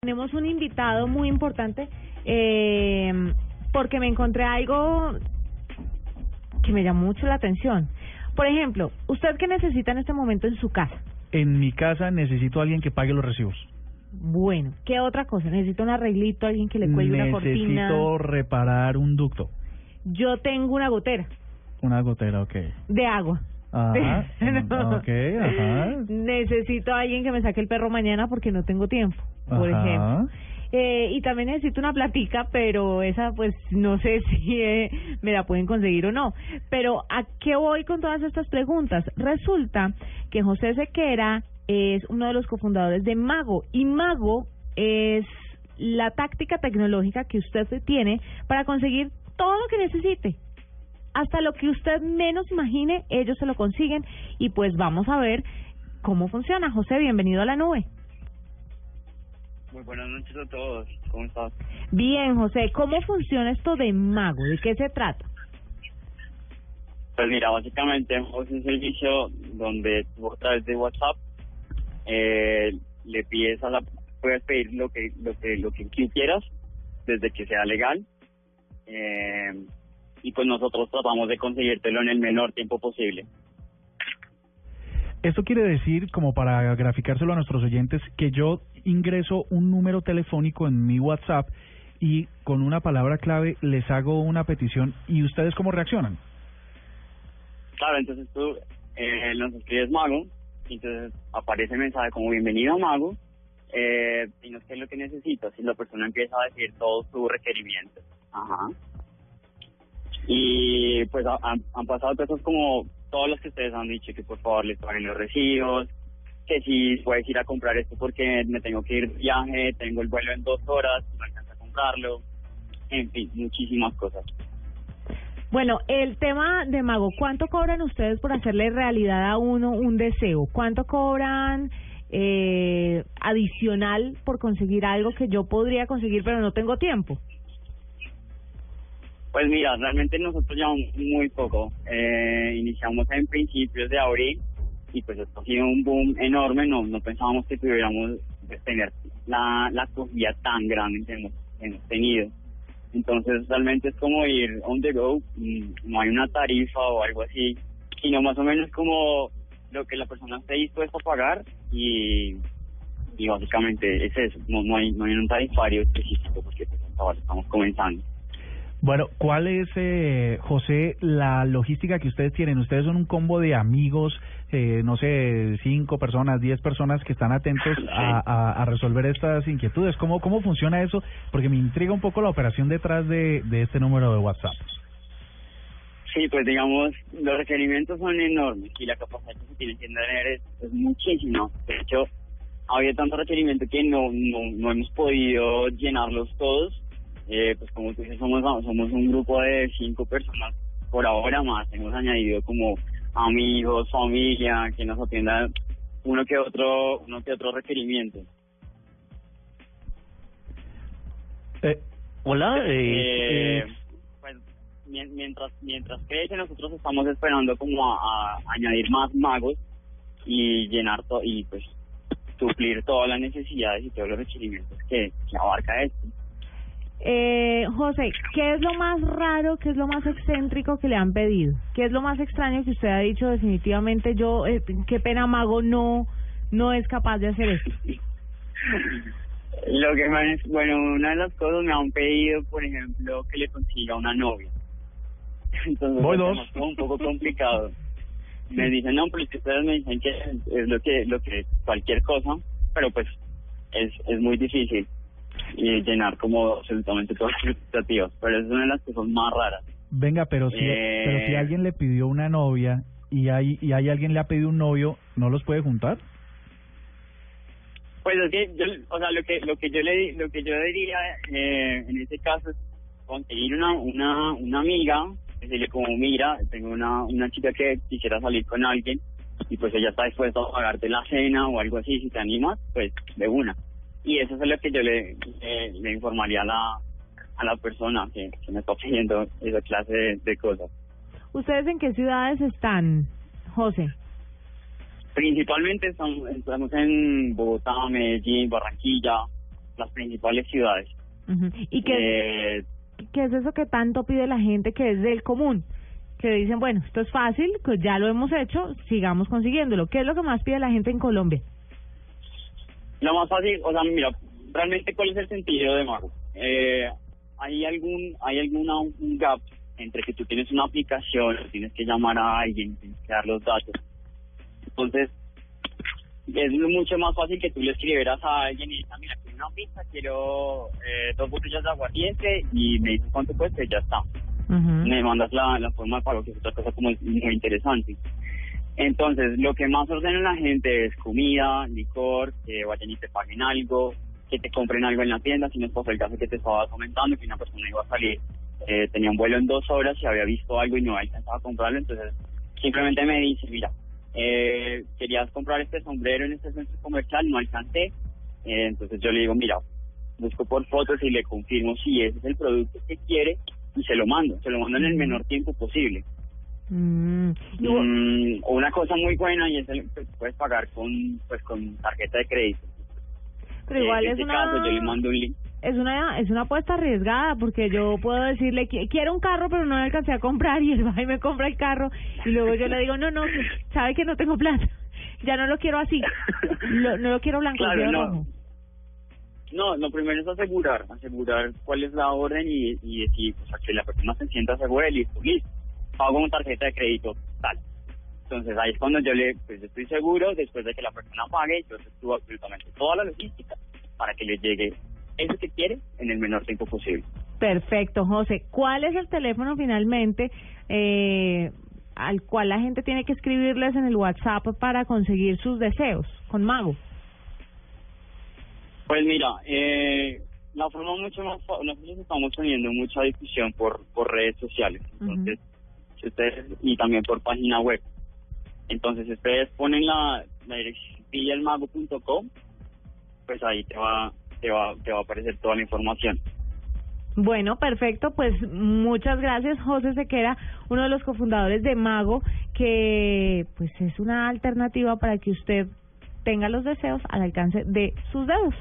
Tenemos un invitado muy importante eh, porque me encontré algo que me llamó mucho la atención. Por ejemplo, ¿usted qué necesita en este momento en su casa? En mi casa necesito a alguien que pague los recibos. Bueno, ¿qué otra cosa? Necesito un arreglito, alguien que le cuelgue una cortina. Necesito reparar un ducto. Yo tengo una gotera Una gotera, ok. de agua. Ajá. No. Ok, ajá. Necesito a alguien que me saque el perro mañana porque no tengo tiempo, por Ajá. ejemplo. Eh, y también necesito una platica, pero esa pues no sé si eh, me la pueden conseguir o no. Pero ¿a qué voy con todas estas preguntas? Resulta que José Sequera es uno de los cofundadores de Mago y Mago es la táctica tecnológica que usted tiene para conseguir todo lo que necesite hasta lo que usted menos imagine, ellos se lo consiguen y pues vamos a ver cómo funciona. José, bienvenido a la nube. Muy buenas noches a todos. ¿Cómo estás? Bien, José, ¿cómo funciona esto de Mago? ¿De qué se trata? Pues mira, básicamente es un servicio donde tú a través de WhatsApp eh, le pides a la puedes pedir lo que lo que lo que quieras desde que sea legal eh, y pues nosotros tratamos de conseguírtelo en el menor tiempo posible. Esto quiere decir, como para graficárselo a nuestros oyentes, que yo ingreso un número telefónico en mi WhatsApp y con una palabra clave les hago una petición y ustedes cómo reaccionan. Claro, entonces tú eh, nos escribes Mago, y entonces aparece el mensaje como bienvenido Mago, eh, dinos qué es lo que necesitas, y la persona empieza a decir todos sus requerimientos. Ajá. Y pues ha- han, pasado cosas como todas las que ustedes han dicho, que por favor les paguen los recibos, que si puedes ir a comprar esto porque me tengo que ir de viaje, tengo el vuelo en dos horas, no alcanza a comprarlo, en fin, muchísimas cosas. Bueno, el tema de Mago, ¿cuánto cobran ustedes por hacerle realidad a uno un deseo? ¿Cuánto cobran eh, adicional por conseguir algo que yo podría conseguir pero no tengo tiempo? Pues mira, realmente nosotros llevamos muy poco. Eh, iniciamos en principios de abril y pues esto ha sido un boom enorme. No, no pensábamos que pudiéramos tener la, la acogida tan grande que hemos, tenido. Entonces realmente es como ir on the go, mm, no hay una tarifa o algo así, sino más o menos como lo que la persona esté dispuesta a pagar y, y básicamente es eso, no, hay no hay un tarifario específico porque pues, estamos comenzando. Bueno, ¿cuál es, eh, José, la logística que ustedes tienen? Ustedes son un combo de amigos, eh, no sé, cinco personas, diez personas que están atentos a, a, a resolver estas inquietudes. ¿Cómo, ¿Cómo funciona eso? Porque me intriga un poco la operación detrás de, de este número de WhatsApp. Sí, pues digamos, los requerimientos son enormes y la capacidad que se tiene que tener es, es muchísima. De hecho, había tanto requerimiento que no, no, no hemos podido llenarlos todos. Eh, pues como tú dices, somos, somos un grupo de cinco personas por ahora más. Hemos añadido como amigos, familia, que nos atiendan uno que otro, uno que otro requerimiento. Eh, Hola, Eh, eh, pues mien- mientras mientras crece nosotros estamos esperando como a, a añadir más magos y llenar todo y pues suplir todas las necesidades y todos los requerimientos que, que abarca esto. Eh, José, ¿qué es lo más raro, qué es lo más excéntrico que le han pedido? ¿Qué es lo más extraño que usted ha dicho definitivamente yo, eh, qué pena Mago no no es capaz de hacer esto? Lo que me, bueno, una de las cosas me han pedido, por ejemplo, que le consiga una novia. Entonces, Voy es dos. un poco complicado. Me dicen, no, pero es que ustedes me dicen que es, es lo que lo que cualquier cosa, pero pues es es muy difícil y llenar como absolutamente todas las expectativas. Pero es una de las cosas más raras. venga, pero si, Eh. pero si alguien le pidió una novia y hay, y hay alguien le ha pedido un novio, ¿no los puede juntar? Pues es que yo, o sea, lo que lo que yo le lo que yo diría eh, en este caso es conseguir una una una amiga, decirle como mira, tengo una una chica que quisiera salir con alguien y pues ella está dispuesta a pagarte la cena o algo así, si te animas, pues de una. Y eso es lo que yo le informaría a la a la persona que, que me está pidiendo esa clase de, de cosas. ¿Ustedes en qué ciudades están, José? Principalmente estamos, estamos en Bogotá, Medellín, Barranquilla, las principales ciudades. ¿Y qué, Eh, qué es eso que tanto pide la gente que es del común? Que dicen, bueno, esto es fácil, pues ya lo hemos hecho, sigamos consiguiéndolo. ¿Qué es lo que más pide la gente en Colombia? Lo más fácil, o sea, mira, realmente cuál es el sentido de Mago. Eh, hay algún, hay alguna un gap entre que tú tienes una aplicación, tienes que llamar a alguien, tienes que dar los datos. Entonces, es mucho más fácil que tú le escribieras a alguien y digas, mira, quiero una pizza, quiero eh, dos botellas de aguardiente y me dices cuánto cuesta y ya está. Me mandas la, la forma de pago, que es otra cosa como muy interesante. Entonces, lo que más ordena la gente es comida, licor, que vayan y te paguen algo, que te compren algo en la tienda, si no es por el caso que te estaba comentando, que una persona iba a salir, eh, tenía un vuelo en dos horas y había visto algo y no alcanzaba a comprarlo, entonces simplemente me dice, mira, eh, querías comprar este sombrero en este centro comercial, no alcancé, eh, entonces yo le digo, mira, busco por fotos y le confirmo si ese es el producto que quiere y se lo mando, se lo mando en el menor tiempo posible. Mm. Mm, una cosa muy buena y es el que puedes pagar con pues con tarjeta de crédito. pero igual en es este una... caso yo le mando un link. es una es una apuesta arriesgada porque yo puedo decirle que quiero un carro pero no le alcancé a comprar y él va y me compra el carro y luego yo le digo no no sabe que no tengo plata ya no lo quiero así lo, no lo quiero blanco Claro, no. rojo No, lo primero es asegurar, asegurar cuál es la orden y, y decir, o sea, que la persona se sienta segura y listo, listo, pago con tarjeta de crédito, tal. Entonces ahí es cuando yo le, pues estoy seguro, después de que la persona pague, yo estuvo absolutamente toda la logística para que le llegue eso que quiere en el menor tiempo posible. perfecto José ¿cuál es el teléfono finalmente eh, al cual la gente tiene que escribirles en el WhatsApp para conseguir sus deseos con Mago Pues mira, eh, la forma mucho más, nosotros estamos teniendo mucha discusión por, por redes sociales, entonces, ustedes, y también por página web. Entonces, ustedes ponen la, la dirección pillalmago.com, pues ahí te va, te va, te va a aparecer toda la información. Bueno, perfecto. Pues muchas gracias, José Sequera, uno de los cofundadores de Mago, que pues es una alternativa para que usted tenga los deseos al alcance de sus dedos.